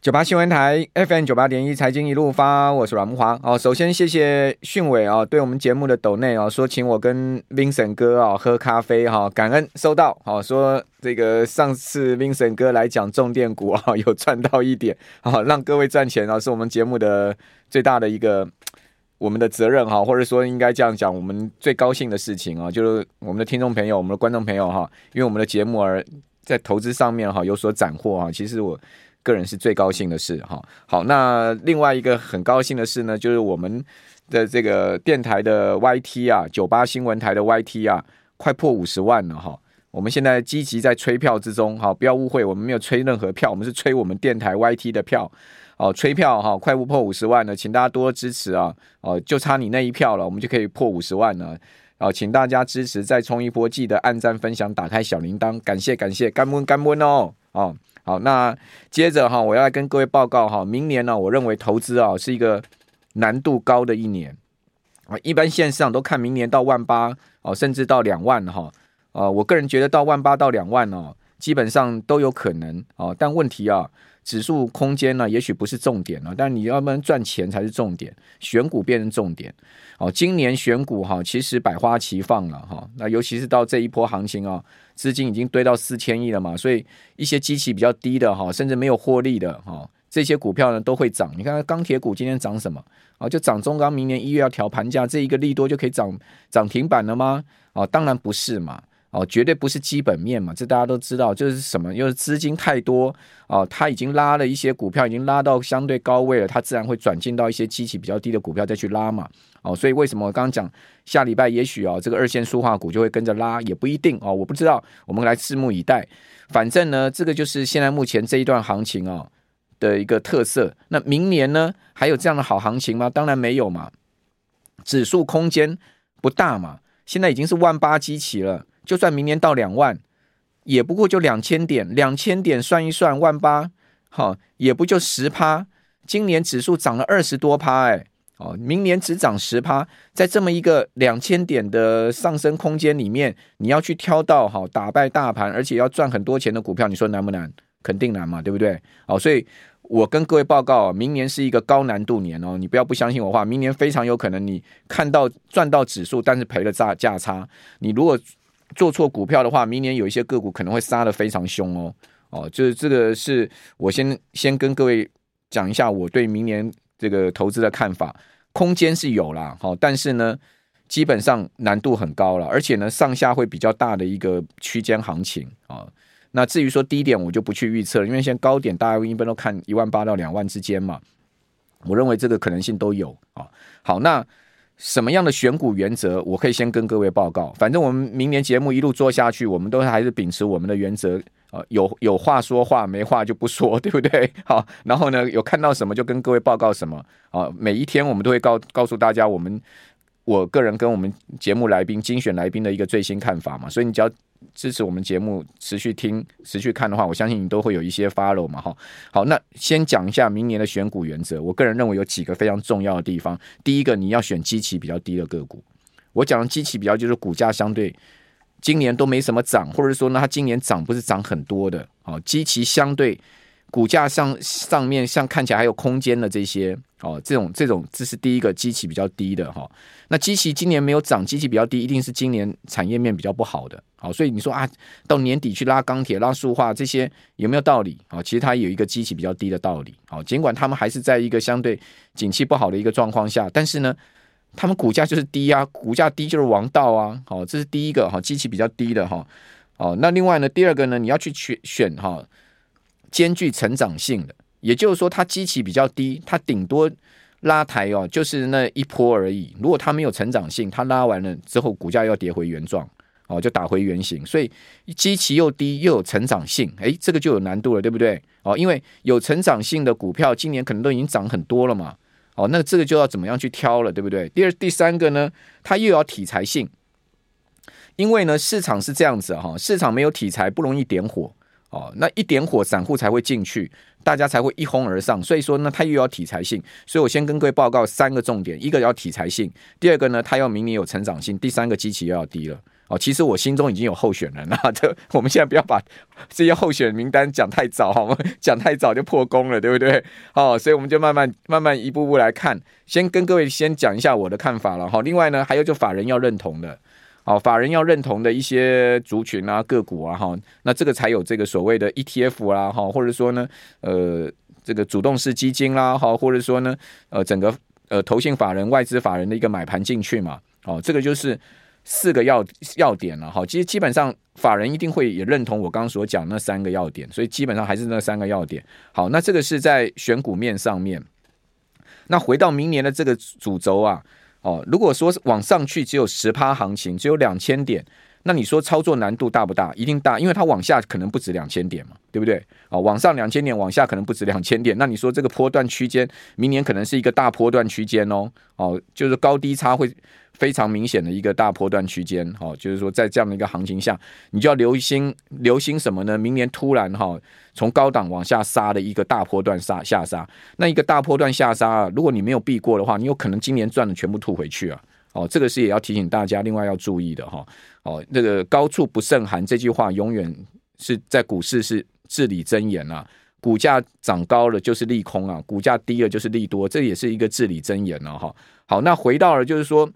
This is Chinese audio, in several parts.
九八新闻台 FM 九八点一财经一路发，我是阮木华哦。首先谢谢讯伟啊，对我们节目的抖内啊，说请我跟 Vincent 哥啊喝咖啡哈，感恩收到。好说这个上次 Vincent 哥来讲重电股啊，有赚到一点啊，让各位赚钱啊，是我们节目的最大的一个我们的责任哈，或者说应该这样讲，我们最高兴的事情啊，就是我们的听众朋友、我们的观众朋友哈，因为我们的节目而在投资上面哈有所斩获啊，其实我。个人是最高兴的事哈，好，那另外一个很高兴的事呢，就是我们的这个电台的 YT 啊，九八新闻台的 YT 啊，快破五十万了哈。我们现在积极在催票之中，哈，不要误会，我们没有催任何票，我们是催我们电台 YT 的票，哦，催票哈，快不破五十万了，请大家多支持啊，哦，就差你那一票了，我们就可以破五十万了，哦，请大家支持，再冲一波，记得按赞、分享、打开小铃铛，感谢感谢，感恩感恩哦，哦。好，那接着哈，我要来跟各位报告哈，明年呢，我认为投资啊是一个难度高的一年啊，一般线上都看明年到万八哦，甚至到两万哈，呃，我个人觉得到万八到两万哦，基本上都有可能哦，但问题啊。指数空间呢，也许不是重点了，但你要不然赚钱才是重点，选股变成重点。哦，今年选股哈，其实百花齐放了哈。那尤其是到这一波行情啊，资金已经堆到四千亿了嘛，所以一些基期比较低的哈，甚至没有获利的哈，这些股票呢都会涨。你看钢铁股今天涨什么？啊，就涨中钢，明年一月要调盘价，这一个利多就可以涨涨停板了吗？哦，当然不是嘛。哦，绝对不是基本面嘛，这大家都知道，就是什么，因为资金太多哦，它已经拉了一些股票，已经拉到相对高位了，它自然会转进到一些基期比较低的股票再去拉嘛。哦，所以为什么我刚刚讲下礼拜也许啊，这个二线塑化股就会跟着拉，也不一定哦，我不知道，我们来拭目以待。反正呢，这个就是现在目前这一段行情啊的一个特色。那明年呢，还有这样的好行情吗？当然没有嘛，指数空间不大嘛，现在已经是万八基期了。就算明年到两万，也不过就两千点，两千点算一算万八，好，也不就十趴。今年指数涨了二十多趴，哎，哦，明年只涨十趴，在这么一个两千点的上升空间里面，你要去挑到好打败大盘，而且要赚很多钱的股票，你说难不难？肯定难嘛，对不对？哦，所以我跟各位报告，明年是一个高难度年哦，你不要不相信我话，明年非常有可能你看到赚到指数，但是赔了价价差，你如果。做错股票的话，明年有一些个股可能会杀得非常凶哦哦，就是这个是我先先跟各位讲一下我对明年这个投资的看法，空间是有啦，好，但是呢，基本上难度很高了，而且呢，上下会比较大的一个区间行情啊。那至于说低点，我就不去预测了，因为现在高点大家一般都看一万八到两万之间嘛，我认为这个可能性都有啊。好，那。什么样的选股原则，我可以先跟各位报告。反正我们明年节目一路做下去，我们都还是秉持我们的原则啊，有有话说话，没话就不说，对不对？好，然后呢，有看到什么就跟各位报告什么啊。每一天我们都会告告诉大家，我们我个人跟我们节目来宾精选来宾的一个最新看法嘛。所以你只要。支持我们节目，持续听、持续看的话，我相信你都会有一些 follow 嘛，哈。好，那先讲一下明年的选股原则。我个人认为有几个非常重要的地方。第一个，你要选基期比较低的个股。我讲的基期比较就是股价相对今年都没什么涨，或者说呢，它今年涨不是涨很多的。好，基期相对。股价上上面像看起来还有空间的这些哦，这种这种这是第一个基期比较低的哈。那基期今年没有涨，基期比较低，一定是今年产业面比较不好的。好，所以你说啊，到年底去拉钢铁、拉塑化这些有没有道理？好，其实它有一个基期比较低的道理。好，尽管他们还是在一个相对景气不好的一个状况下，但是呢，他们股价就是低啊，股价低就是王道啊。好，这是第一个哈，基期比较低的哈。哦，那另外呢，第二个呢，你要去选选哈。兼具成长性的，也就是说，它基期比较低，它顶多拉抬哦，就是那一波而已。如果它没有成长性，它拉完了之后，股价要跌回原状哦，就打回原形。所以基期又低又有成长性，诶，这个就有难度了，对不对？哦，因为有成长性的股票，今年可能都已经涨很多了嘛。哦，那这个就要怎么样去挑了，对不对？第二、第三个呢，它又要题材性，因为呢，市场是这样子哈，市场没有题材不容易点火。哦，那一点火，散户才会进去，大家才会一哄而上。所以说呢，它又要题材性，所以我先跟各位报告三个重点：一个要题材性，第二个呢，它要明年有成长性，第三个基期又要低了。哦，其实我心中已经有候选人了，这我们现在不要把这些候选名单讲太早，好吗？讲太早就破功了，对不对？哦，所以我们就慢慢慢慢一步步来看，先跟各位先讲一下我的看法了哈。另外呢，还有就法人要认同的。好，法人要认同的一些族群啊、个股啊，哈，那这个才有这个所谓的 ETF 啦，哈，或者说呢，呃，这个主动式基金啦，哈，或者说呢，呃，整个呃投信法人、外资法人的一个买盘进去嘛，哦，这个就是四个要要点了，哈，其实基本上法人一定会也认同我刚刚所讲那三个要点，所以基本上还是那三个要点。好，那这个是在选股面上面，那回到明年的这个主轴啊。哦，如果说是往上去只有十趴行情，只有两千点，那你说操作难度大不大？一定大，因为它往下可能不止两千点嘛，对不对？哦，往上两千点，往下可能不止两千点，那你说这个波段区间，明年可能是一个大波段区间哦，哦，就是高低差会。非常明显的一个大波段区间，哦，就是说在这样的一个行情下，你就要留心留心什么呢？明年突然哈从高档往下杀的一个大波段杀下杀，那一个大波段下杀啊，如果你没有避过的话，你有可能今年赚的全部吐回去啊！哦，这个是也要提醒大家，另外要注意的哈。哦，那个高处不胜寒这句话永远是在股市是至理真言啊。股价涨高了就是利空啊，股价低了就是利多，这也是一个至理真言了哈。好，那回到了就是说。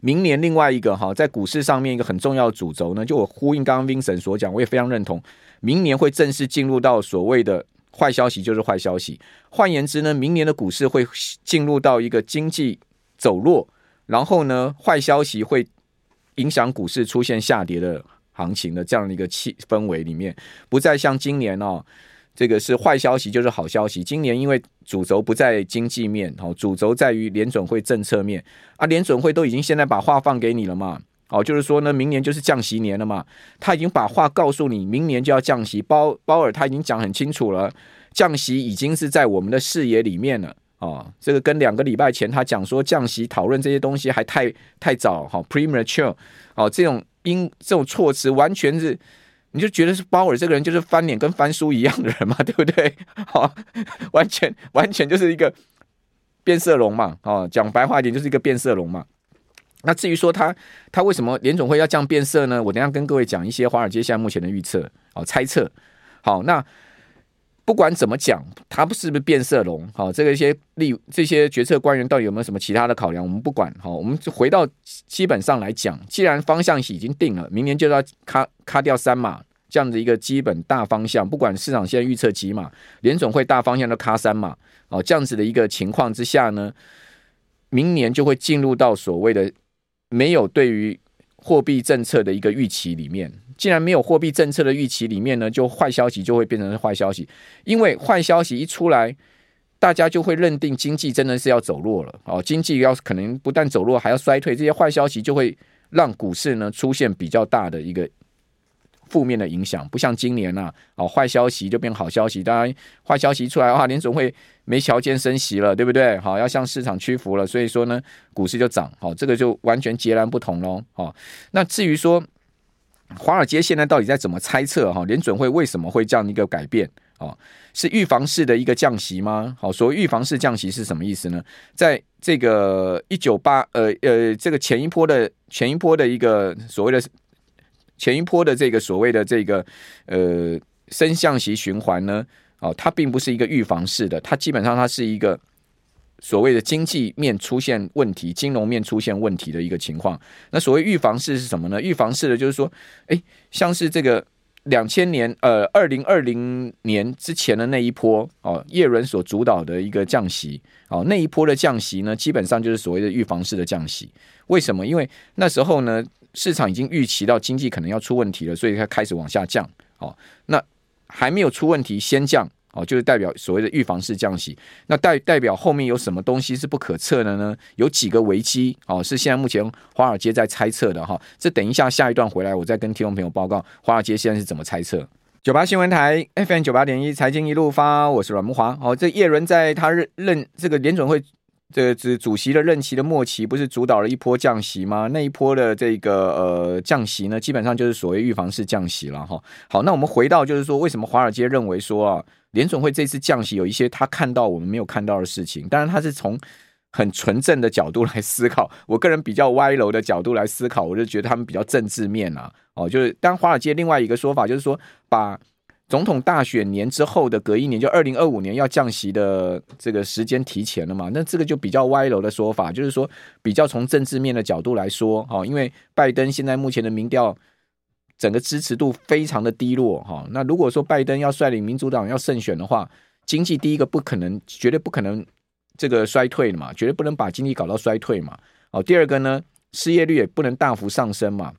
明年另外一个哈，在股市上面一个很重要的主轴呢，就我呼应刚刚 Vincent 所讲，我也非常认同。明年会正式进入到所谓的坏消息，就是坏消息。换言之呢，明年的股市会进入到一个经济走弱，然后呢，坏消息会影响股市出现下跌的行情的这样的一个气氛围里面，不再像今年哦。这个是坏消息，就是好消息。今年因为主轴不在经济面，哦，主轴在于联准会政策面啊。联准会都已经现在把话放给你了嘛，哦，就是说呢，明年就是降息年了嘛。他已经把话告诉你，明年就要降息。鲍鲍尔他已经讲很清楚了，降息已经是在我们的视野里面了。哦，这个跟两个礼拜前他讲说降息讨论这些东西还太太早，哈，premature，哦，这种因这种措辞完全是。你就觉得是鲍尔这个人就是翻脸跟翻书一样的人嘛，对不对？好，完全完全就是一个变色龙嘛。哦，讲白话一点就是一个变色龙嘛。那至于说他他为什么联总会要这样变色呢？我等下跟各位讲一些华尔街现在目前的预测哦，猜测。好，那不管怎么讲，他不是不是变色龙？好，这个一些立这些决策官员到底有没有什么其他的考量？我们不管。好，我们就回到基本上来讲，既然方向已经定了，明年就要卡。卡掉三码这样的一个基本大方向，不管市场现在预测几码，联总会大方向都卡三码哦，这样子的一个情况之下呢，明年就会进入到所谓的没有对于货币政策的一个预期里面。既然没有货币政策的预期里面呢，就坏消息就会变成是坏消息，因为坏消息一出来，大家就会认定经济真的是要走弱了哦，经济要可能不但走弱还要衰退，这些坏消息就会让股市呢出现比较大的一个。负面的影响不像今年呐，哦，坏消息就变好消息。当然，坏消息出来的话，联总会没条件升息了，对不对？好，要向市场屈服了，所以说呢，股市就涨。好，这个就完全截然不同喽。好，那至于说华尔街现在到底在怎么猜测哈，联准会为什么会这样一个改变？哦，是预防式的一个降息吗？好，所谓预防式降息是什么意思呢？在这个一九八呃呃这个前一波的前一波的一个所谓的。前一波的这个所谓的这个呃升降息循环呢，哦，它并不是一个预防式的，它基本上它是一个所谓的经济面出现问题、金融面出现问题的一个情况。那所谓预防式是什么呢？预防式的就是说，哎，像是这个两千年呃二零二零年之前的那一波哦，叶伦所主导的一个降息哦，那一波的降息呢，基本上就是所谓的预防式的降息。为什么？因为那时候呢。市场已经预期到经济可能要出问题了，所以它开始往下降。哦，那还没有出问题先降哦，就是代表所谓的预防式降息。那代代表后面有什么东西是不可测的呢？有几个危机哦，是现在目前华尔街在猜测的哈。这等一下下一段回来，我再跟听众朋友报告华尔街现在是怎么猜测。九八新闻台 FM 九八点一财经一路发，我是阮木华。哦，这叶伦在他任任这个联准会这个是主席的任期的末期，不是主导了一波降息吗？那一波的这个呃降息呢，基本上就是所谓预防式降息了哈。好，那我们回到就是说，为什么华尔街认为说啊，联准会这次降息有一些他看到我们没有看到的事情？当然，他是从很纯正的角度来思考。我个人比较歪楼的角度来思考，我就觉得他们比较政治面啊。哦，就是当华尔街另外一个说法就是说把。总统大选年之后的隔一年，就二零二五年要降息的这个时间提前了嘛？那这个就比较歪楼的说法，就是说比较从政治面的角度来说，哈，因为拜登现在目前的民调整个支持度非常的低落，哈。那如果说拜登要率领民主党要胜选的话，经济第一个不可能，绝对不可能这个衰退的嘛，绝对不能把经济搞到衰退嘛。哦，第二个呢，失业率也不能大幅上升嘛。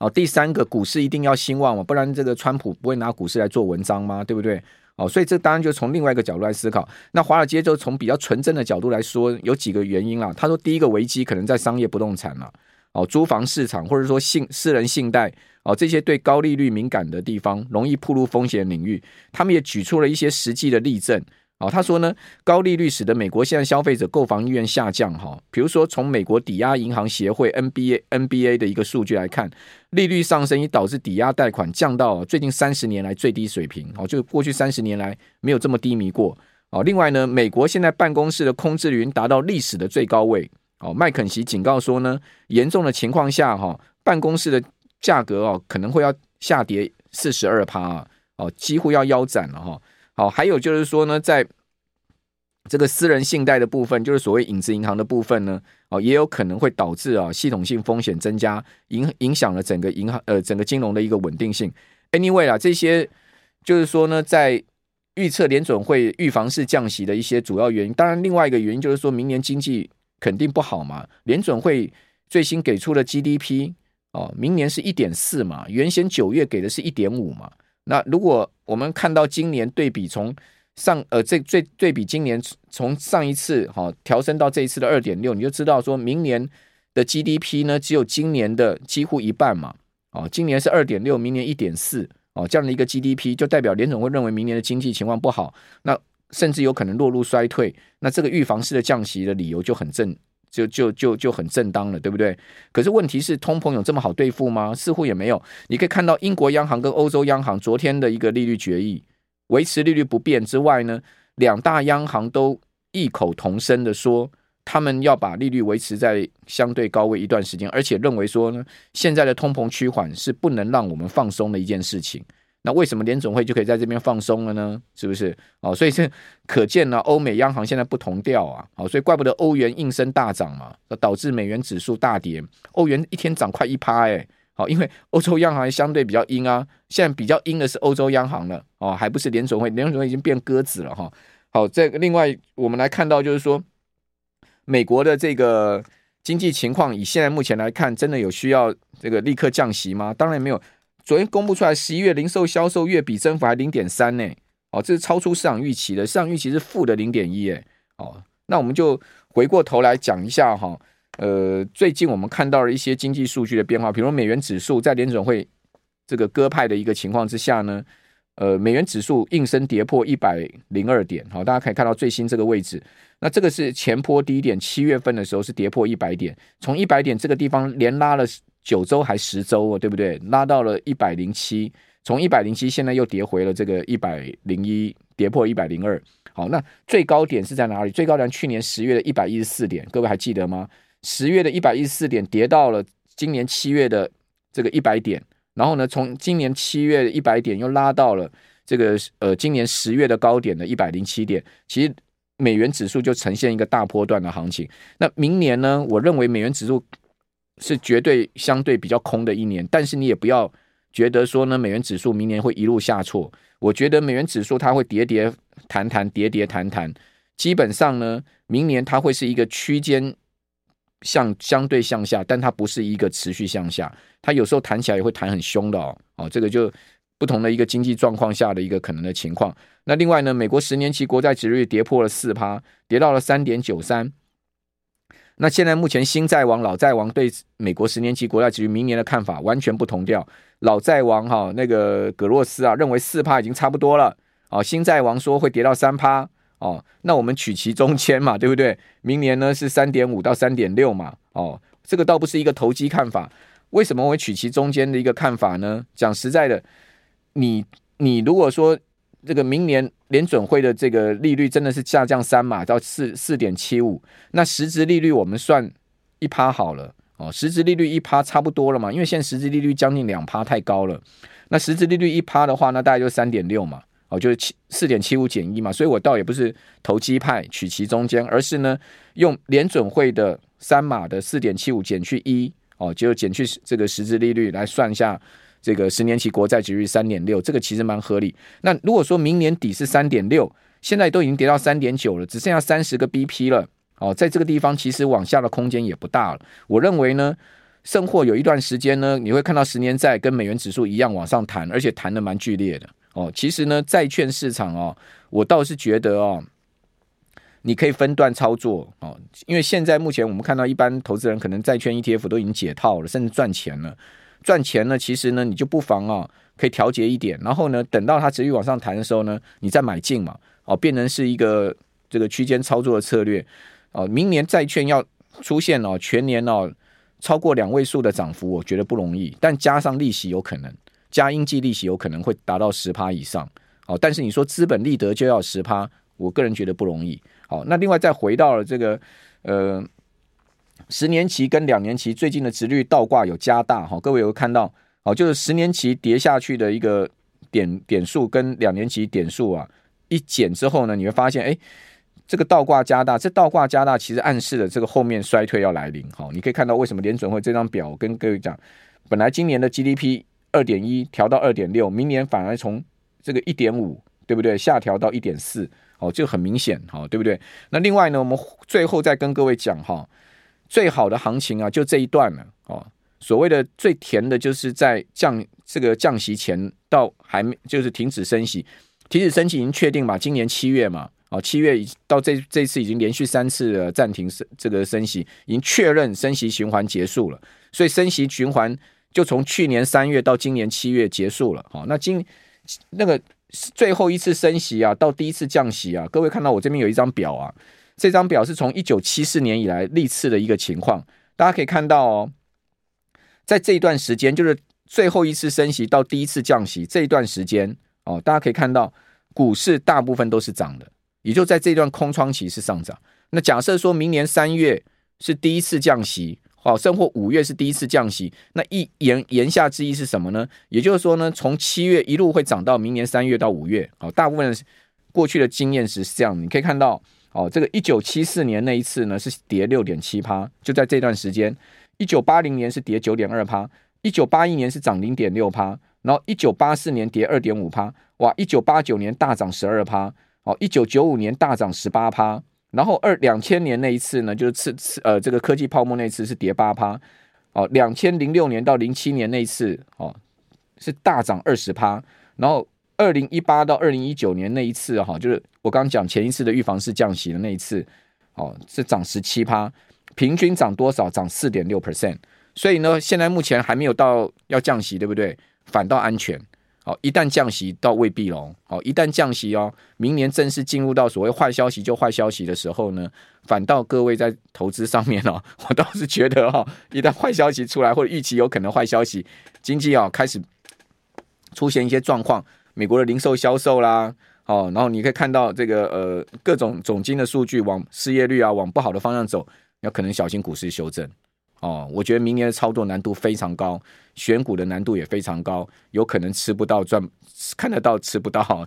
哦，第三个股市一定要兴旺嘛，不然这个川普不会拿股市来做文章吗？对不对？哦，所以这当然就从另外一个角度来思考。那华尔街就从比较纯正的角度来说，有几个原因啦。他说，第一个危机可能在商业不动产了，哦，租房市场或者说信私人信贷，哦，这些对高利率敏感的地方，容易暴露风险领域。他们也举出了一些实际的例证。哦，他说呢，高利率使得美国现在消费者购房意愿下降。哈，比如说从美国抵押银行协会 NBA NBA 的一个数据来看，利率上升已导致抵押贷款降到最近三十年来最低水平。哦，就过去三十年来没有这么低迷过。哦，另外呢，美国现在办公室的空置率达到历史的最高位。哦，麦肯锡警告说呢，严重的情况下，哈，办公室的价格哦可能会要下跌四十二趴。哦，几乎要腰斩了哈。好，还有就是说呢，在这个私人信贷的部分，就是所谓影子银行的部分呢，哦，也有可能会导致啊系统性风险增加，影影响了整个银行呃整个金融的一个稳定性。Anyway 啦，这些就是说呢，在预测联准会预防式降息的一些主要原因。当然，另外一个原因就是说明年经济肯定不好嘛。联准会最新给出的 GDP 哦，明年是一点四嘛，原先九月给的是一点五嘛。那如果我们看到今年对比从上呃这最对比今年从上一次哈调升到这一次的二点六，你就知道说明年的 GDP 呢只有今年的几乎一半嘛，哦，今年是二点六，明年一点四，哦，这样的一个 GDP 就代表联总会认为明年的经济情况不好，那甚至有可能落入衰退，那这个预防式的降息的理由就很正。就就就就很正当了，对不对？可是问题是，通膨有这么好对付吗？似乎也没有。你可以看到英国央行跟欧洲央行昨天的一个利率决议，维持利率不变之外呢，两大央行都异口同声的说，他们要把利率维持在相对高位一段时间，而且认为说呢，现在的通膨趋缓是不能让我们放松的一件事情。那为什么联总会就可以在这边放松了呢？是不是？哦，所以这可见呢，欧美央行现在不同调啊，哦，所以怪不得欧元应声大涨嘛，导致美元指数大跌，欧元一天涨快一趴，哎，好，因为欧洲央行相对比较鹰啊，现在比较鹰的是欧洲央行了，哦，还不是联总会，联总会已经变鸽子了哈。好，这个另外我们来看到就是说，美国的这个经济情况，以现在目前来看，真的有需要这个立刻降息吗？当然没有。昨天公布出来，十一月零售销售月比增幅还零点三呢，哦，这是超出市场预期的，市场预期是负的零点一，哎，哦，那我们就回过头来讲一下哈，呃，最近我们看到了一些经济数据的变化，比如美元指数在联准会这个鸽派的一个情况之下呢，呃，美元指数应声跌破一百零二点，好，大家可以看到最新这个位置，那这个是前坡低点，七月份的时候是跌破一百点，从一百点这个地方连拉了。九周还十周哦，对不对？拉到了一百零七，从一百零七现在又跌回了这个一百零一，跌破一百零二。好，那最高点是在哪里？最高点去年十月的一百一十四点，各位还记得吗？十月的一百一十四点跌到了今年七月的这个一百点，然后呢，从今年七月一百点又拉到了这个呃今年十月的高点的一百零七点。其实美元指数就呈现一个大波段的行情。那明年呢？我认为美元指数。是绝对相对比较空的一年，但是你也不要觉得说呢，美元指数明年会一路下挫。我觉得美元指数它会跌跌弹弹，跌跌弹弹。基本上呢，明年它会是一个区间向相对向下，但它不是一个持续向下。它有时候弹起来也会弹很凶的哦。哦，这个就不同的一个经济状况下的一个可能的情况。那另外呢，美国十年期国债殖率跌破了四趴，跌到了三点九三。那现在目前新债王、老债王对美国十年期国债殖利率明年的看法完全不同调。老债王哈那个葛洛斯啊认为四趴已经差不多了，哦，新债王说会跌到三趴，哦，那我们取其中间嘛，对不对？明年呢是三点五到三点六嘛，哦，这个倒不是一个投机看法。为什么我会取其中间的一个看法呢？讲实在的，你你如果说这个明年联准会的这个利率真的是下降三码到四四点七五，那实质利率我们算一趴好了。哦，实质利率一趴差不多了嘛，因为现在实质利率将近两趴太高了，那实质利率一趴的话，那大概就三点六嘛，哦，就是七四点七五减一嘛，所以我倒也不是投机派取其中间，而是呢用联准会的三码的四点七五减去一。哦，就减去这个实质利率来算一下，这个十年期国债殖率三点六，这个其实蛮合理。那如果说明年底是三点六，现在都已经跌到三点九了，只剩下三十个 BP 了。哦，在这个地方其实往下的空间也不大了。我认为呢，甚或有一段时间呢，你会看到十年债跟美元指数一样往上弹，而且弹得蛮剧烈的。哦，其实呢，债券市场哦，我倒是觉得哦。你可以分段操作哦，因为现在目前我们看到一般投资人可能债券 ETF 都已经解套了，甚至赚钱了。赚钱呢，其实呢，你就不妨啊，可以调节一点，然后呢，等到它持续往上弹的时候呢，你再买进嘛，哦，变成是一个这个区间操作的策略哦。明年债券要出现哦，全年哦超过两位数的涨幅，我觉得不容易，但加上利息有可能，加应计利息有可能会达到十趴以上哦。但是你说资本利得就要十趴，我个人觉得不容易。好，那另外再回到了这个呃十年期跟两年期最近的殖率倒挂有加大哈，各位有看到哦，就是十年期跌下去的一个点点数跟两年期点数啊一减之后呢，你会发现哎，这个倒挂加大，这倒挂加大其实暗示了这个后面衰退要来临哈。你可以看到为什么联准会这张表，跟各位讲，本来今年的 GDP 二点一调到二点六，明年反而从这个一点五，对不对？下调到一点四。哦，就很明显，哈，对不对？那另外呢，我们最后再跟各位讲哈，最好的行情啊，就这一段了，哦，所谓的最甜的，就是在降这个降息前到还没就是停止升息，停止升息已经确定嘛，今年七月嘛，哦，七月到这这次已经连续三次的暂停升这个升息，已经确认升息循环结束了，所以升息循环就从去年三月到今年七月结束了，好，那今那个。最后一次升息啊，到第一次降息啊，各位看到我这边有一张表啊，这张表是从一九七四年以来历次的一个情况，大家可以看到哦，在这一段时间，就是最后一次升息到第一次降息这一段时间哦，大家可以看到股市大部分都是涨的，也就在这段空窗期是上涨。那假设说明年三月是第一次降息。好，甚或五月是第一次降息，那一言言下之意是什么呢？也就是说呢，从七月一路会涨到明年三月到五月。好，大部分过去的经验是这样，你可以看到，哦，这个一九七四年那一次呢是跌六点七趴，就在这段时间；一九八零年是跌九点二趴，一九八一年是涨零点六趴，然后一九八四年跌二点五趴，哇，一九八九年大涨十二趴，哦，一九九五年大涨十八趴。然后二两千年那一次呢，就是次次呃这个科技泡沫那次是跌八趴，哦，两千零六年到零七年那一次哦是大涨二十趴，然后二零一八到二零一九年那一次哈、就是我刚刚讲前一次的预防式降息的那一次，哦是涨十七趴，平均涨多少？涨四点六 percent，所以呢，现在目前还没有到要降息，对不对？反倒安全。好，一旦降息倒未必喽。好，一旦降息哦，明年正式进入到所谓坏消息就坏消息的时候呢，反倒各位在投资上面哦，我倒是觉得哈，一旦坏消息出来或者预期有可能坏消息，经济啊开始出现一些状况，美国的零售销售啦，哦，然后你可以看到这个呃各种总金的数据往失业率啊往不好的方向走，要可能小心股市修正。哦，我觉得明年的操作难度非常高，选股的难度也非常高，有可能吃不到赚，看得到吃不到，